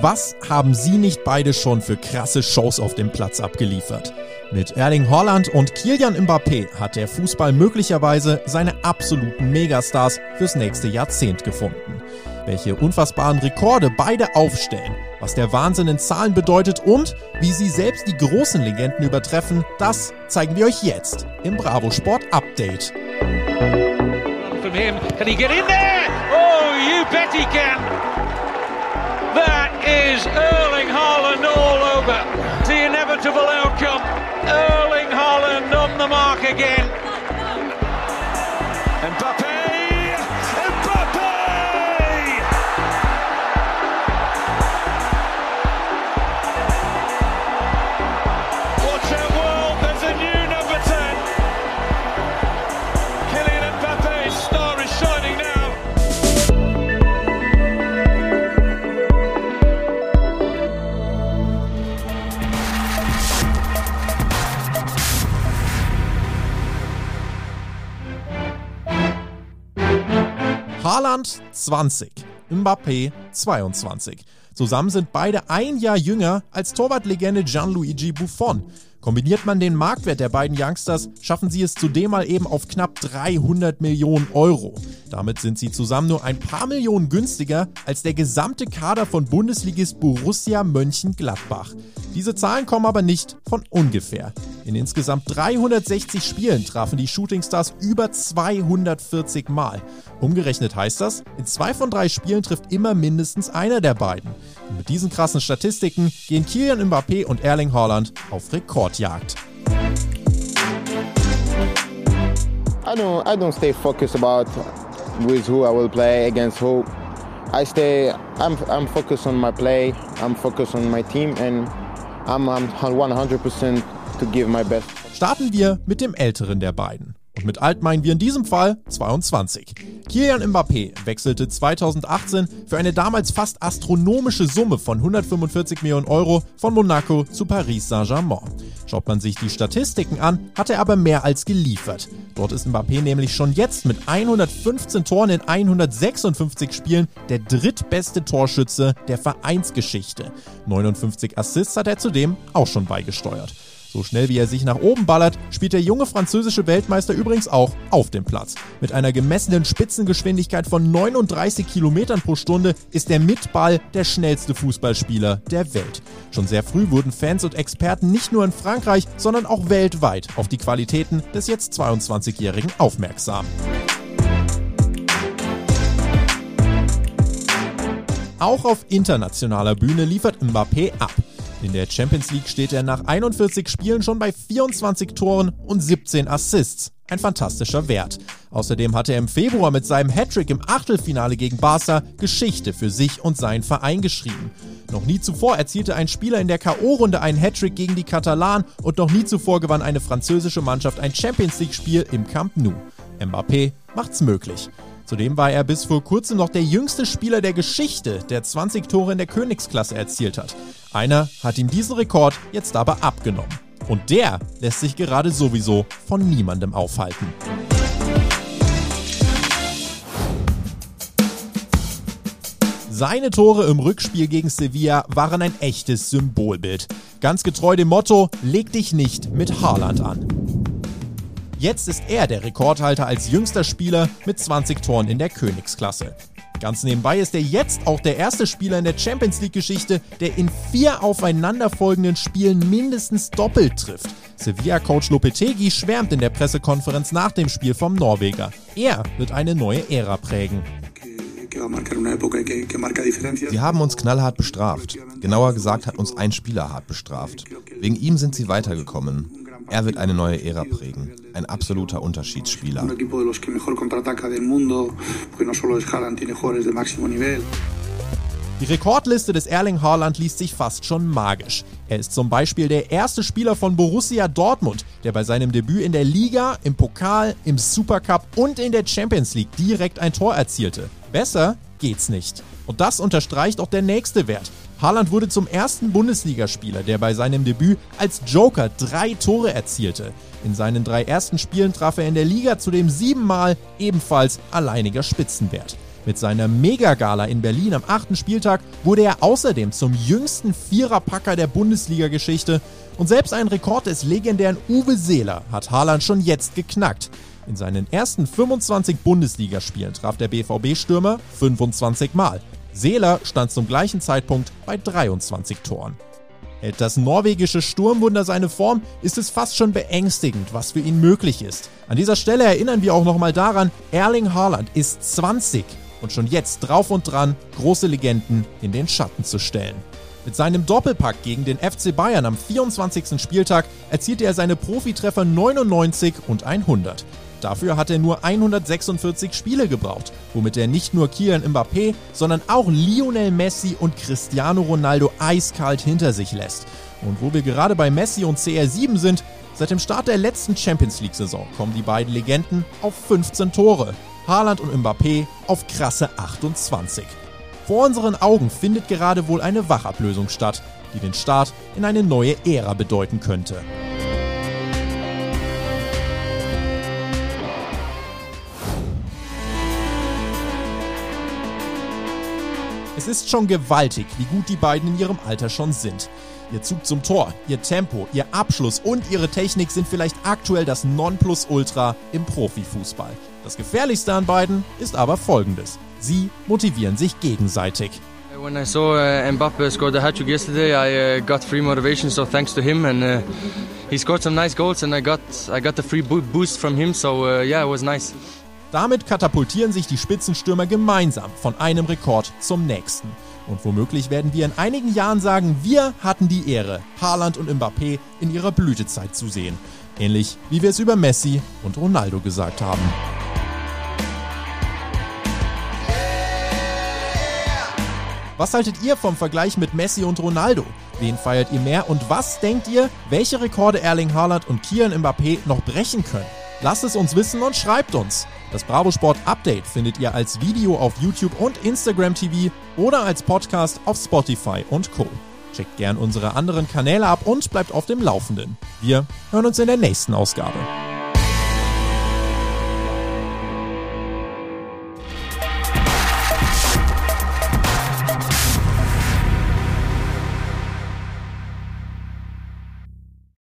Was haben Sie nicht beide schon für krasse Shows auf dem Platz abgeliefert? Mit Erling Haaland und Kilian Mbappé hat der Fußball möglicherweise seine absoluten Megastars fürs nächste Jahrzehnt gefunden. Welche unfassbaren Rekorde beide aufstellen, was der Wahnsinn in Zahlen bedeutet und wie sie selbst die großen Legenden übertreffen, das zeigen wir euch jetzt im Bravo Sport Update. From him, can he get in there? Oh, you bet he can. That is Erling Haaland all over. The inevitable outcome. Erling Haaland on the mark again. Haaland 20, Mbappé 22. Zusammen sind beide ein Jahr jünger als Torwartlegende Gianluigi Buffon. Kombiniert man den Marktwert der beiden Youngsters, schaffen sie es zudem mal eben auf knapp 300 Millionen Euro. Damit sind sie zusammen nur ein paar Millionen günstiger als der gesamte Kader von Bundesligist Borussia Mönchengladbach. Diese Zahlen kommen aber nicht von ungefähr. In insgesamt 360 Spielen trafen die Shootingstars über 240 Mal. Umgerechnet heißt das, in zwei von drei Spielen trifft immer mindestens einer der beiden. Und mit diesen krassen Statistiken gehen Kylian Mbappé und Erling Haaland auf Rekordjagd. I don't I don't stay focused about with who I will play against who. I stay I'm I'm focused on my play. I'm focused on my team and I'm I'm 100% to give my best. Starten wir mit dem älteren der beiden. Und mit alt meinen wir in diesem Fall 22. Kylian Mbappé wechselte 2018 für eine damals fast astronomische Summe von 145 Millionen Euro von Monaco zu Paris Saint-Germain. Schaut man sich die Statistiken an, hat er aber mehr als geliefert. Dort ist Mbappé nämlich schon jetzt mit 115 Toren in 156 Spielen der drittbeste Torschütze der Vereinsgeschichte. 59 Assists hat er zudem auch schon beigesteuert. So schnell wie er sich nach oben ballert, spielt der junge französische Weltmeister übrigens auch auf dem Platz. Mit einer gemessenen Spitzengeschwindigkeit von 39 Kilometern pro Stunde ist er mit Ball der schnellste Fußballspieler der Welt. Schon sehr früh wurden Fans und Experten nicht nur in Frankreich, sondern auch weltweit auf die Qualitäten des jetzt 22-Jährigen aufmerksam. Auch auf internationaler Bühne liefert Mbappé ab. In der Champions League steht er nach 41 Spielen schon bei 24 Toren und 17 Assists. Ein fantastischer Wert. Außerdem hatte er im Februar mit seinem Hattrick im Achtelfinale gegen Barca Geschichte für sich und seinen Verein geschrieben. Noch nie zuvor erzielte ein Spieler in der K.O.-Runde einen Hattrick gegen die Katalanen und noch nie zuvor gewann eine französische Mannschaft ein Champions League-Spiel im Camp Nou. Mbappé macht's möglich. Zudem war er bis vor kurzem noch der jüngste Spieler der Geschichte, der 20 Tore in der Königsklasse erzielt hat. Einer hat ihm diesen Rekord jetzt aber abgenommen. Und der lässt sich gerade sowieso von niemandem aufhalten. Seine Tore im Rückspiel gegen Sevilla waren ein echtes Symbolbild. Ganz getreu dem Motto, leg dich nicht mit Haaland an. Jetzt ist er der Rekordhalter als jüngster Spieler mit 20 Toren in der Königsklasse. Ganz nebenbei ist er jetzt auch der erste Spieler in der Champions League-Geschichte, der in vier aufeinanderfolgenden Spielen mindestens doppelt trifft. Sevilla-Coach Lopetegui schwärmt in der Pressekonferenz nach dem Spiel vom Norweger. Er wird eine neue Ära prägen. Sie haben uns knallhart bestraft. Genauer gesagt hat uns ein Spieler hart bestraft. Wegen ihm sind sie weitergekommen. Er wird eine neue Ära prägen. Ein absoluter Unterschiedsspieler. Die Rekordliste des Erling Haaland liest sich fast schon magisch. Er ist zum Beispiel der erste Spieler von Borussia Dortmund, der bei seinem Debüt in der Liga, im Pokal, im Supercup und in der Champions League direkt ein Tor erzielte. Besser geht's nicht. Und das unterstreicht auch der nächste Wert. Haaland wurde zum ersten Bundesligaspieler, der bei seinem Debüt als Joker drei Tore erzielte. In seinen drei ersten Spielen traf er in der Liga zudem siebenmal ebenfalls alleiniger Spitzenwert. Mit seiner Megagala in Berlin am achten Spieltag wurde er außerdem zum jüngsten Viererpacker der Bundesliga-Geschichte und selbst einen Rekord des legendären Uwe Seeler hat Haaland schon jetzt geknackt. In seinen ersten 25 Bundesligaspielen traf der BVB-Stürmer 25 Mal. Seeler stand zum gleichen Zeitpunkt bei 23 Toren. Hält das norwegische Sturmwunder seine Form, ist es fast schon beängstigend, was für ihn möglich ist. An dieser Stelle erinnern wir auch nochmal daran, Erling Haaland ist 20 und schon jetzt drauf und dran, große Legenden in den Schatten zu stellen. Mit seinem Doppelpack gegen den FC Bayern am 24. Spieltag erzielte er seine Profitreffer 99 und 100. Dafür hat er nur 146 Spiele gebraucht, womit er nicht nur Kylian Mbappé, sondern auch Lionel Messi und Cristiano Ronaldo eiskalt hinter sich lässt. Und wo wir gerade bei Messi und CR7 sind, seit dem Start der letzten Champions League-Saison kommen die beiden Legenden auf 15 Tore. Haaland und Mbappé auf krasse 28. Vor unseren Augen findet gerade wohl eine Wachablösung statt, die den Start in eine neue Ära bedeuten könnte. Es ist schon gewaltig, wie gut die beiden in ihrem Alter schon sind. Ihr Zug zum Tor, ihr Tempo, ihr Abschluss und ihre Technik sind vielleicht aktuell das Nonplusultra im Profifußball. Das Gefährlichste an beiden ist aber folgendes. Sie motivieren sich gegenseitig. When I saw uh, Mbappe score the hat-trick yesterday, I uh, got free motivation, so thanks to him, and uh, he scored some nice goals, and I got I got the free boost from him, so uh, yeah, it was nice. Damit katapultieren sich die Spitzenstürmer gemeinsam von einem Rekord zum nächsten. Und womöglich werden wir in einigen Jahren sagen, wir hatten die Ehre, Haaland und Mbappé in ihrer Blütezeit zu sehen. Ähnlich wie wir es über Messi und Ronaldo gesagt haben. Was haltet ihr vom Vergleich mit Messi und Ronaldo? Wen feiert ihr mehr und was denkt ihr, welche Rekorde Erling Haaland und Kian Mbappé noch brechen können? Lasst es uns wissen und schreibt uns. Das Bravo Sport Update findet ihr als Video auf YouTube und Instagram TV oder als Podcast auf Spotify und Co. Checkt gern unsere anderen Kanäle ab und bleibt auf dem Laufenden. Wir hören uns in der nächsten Ausgabe.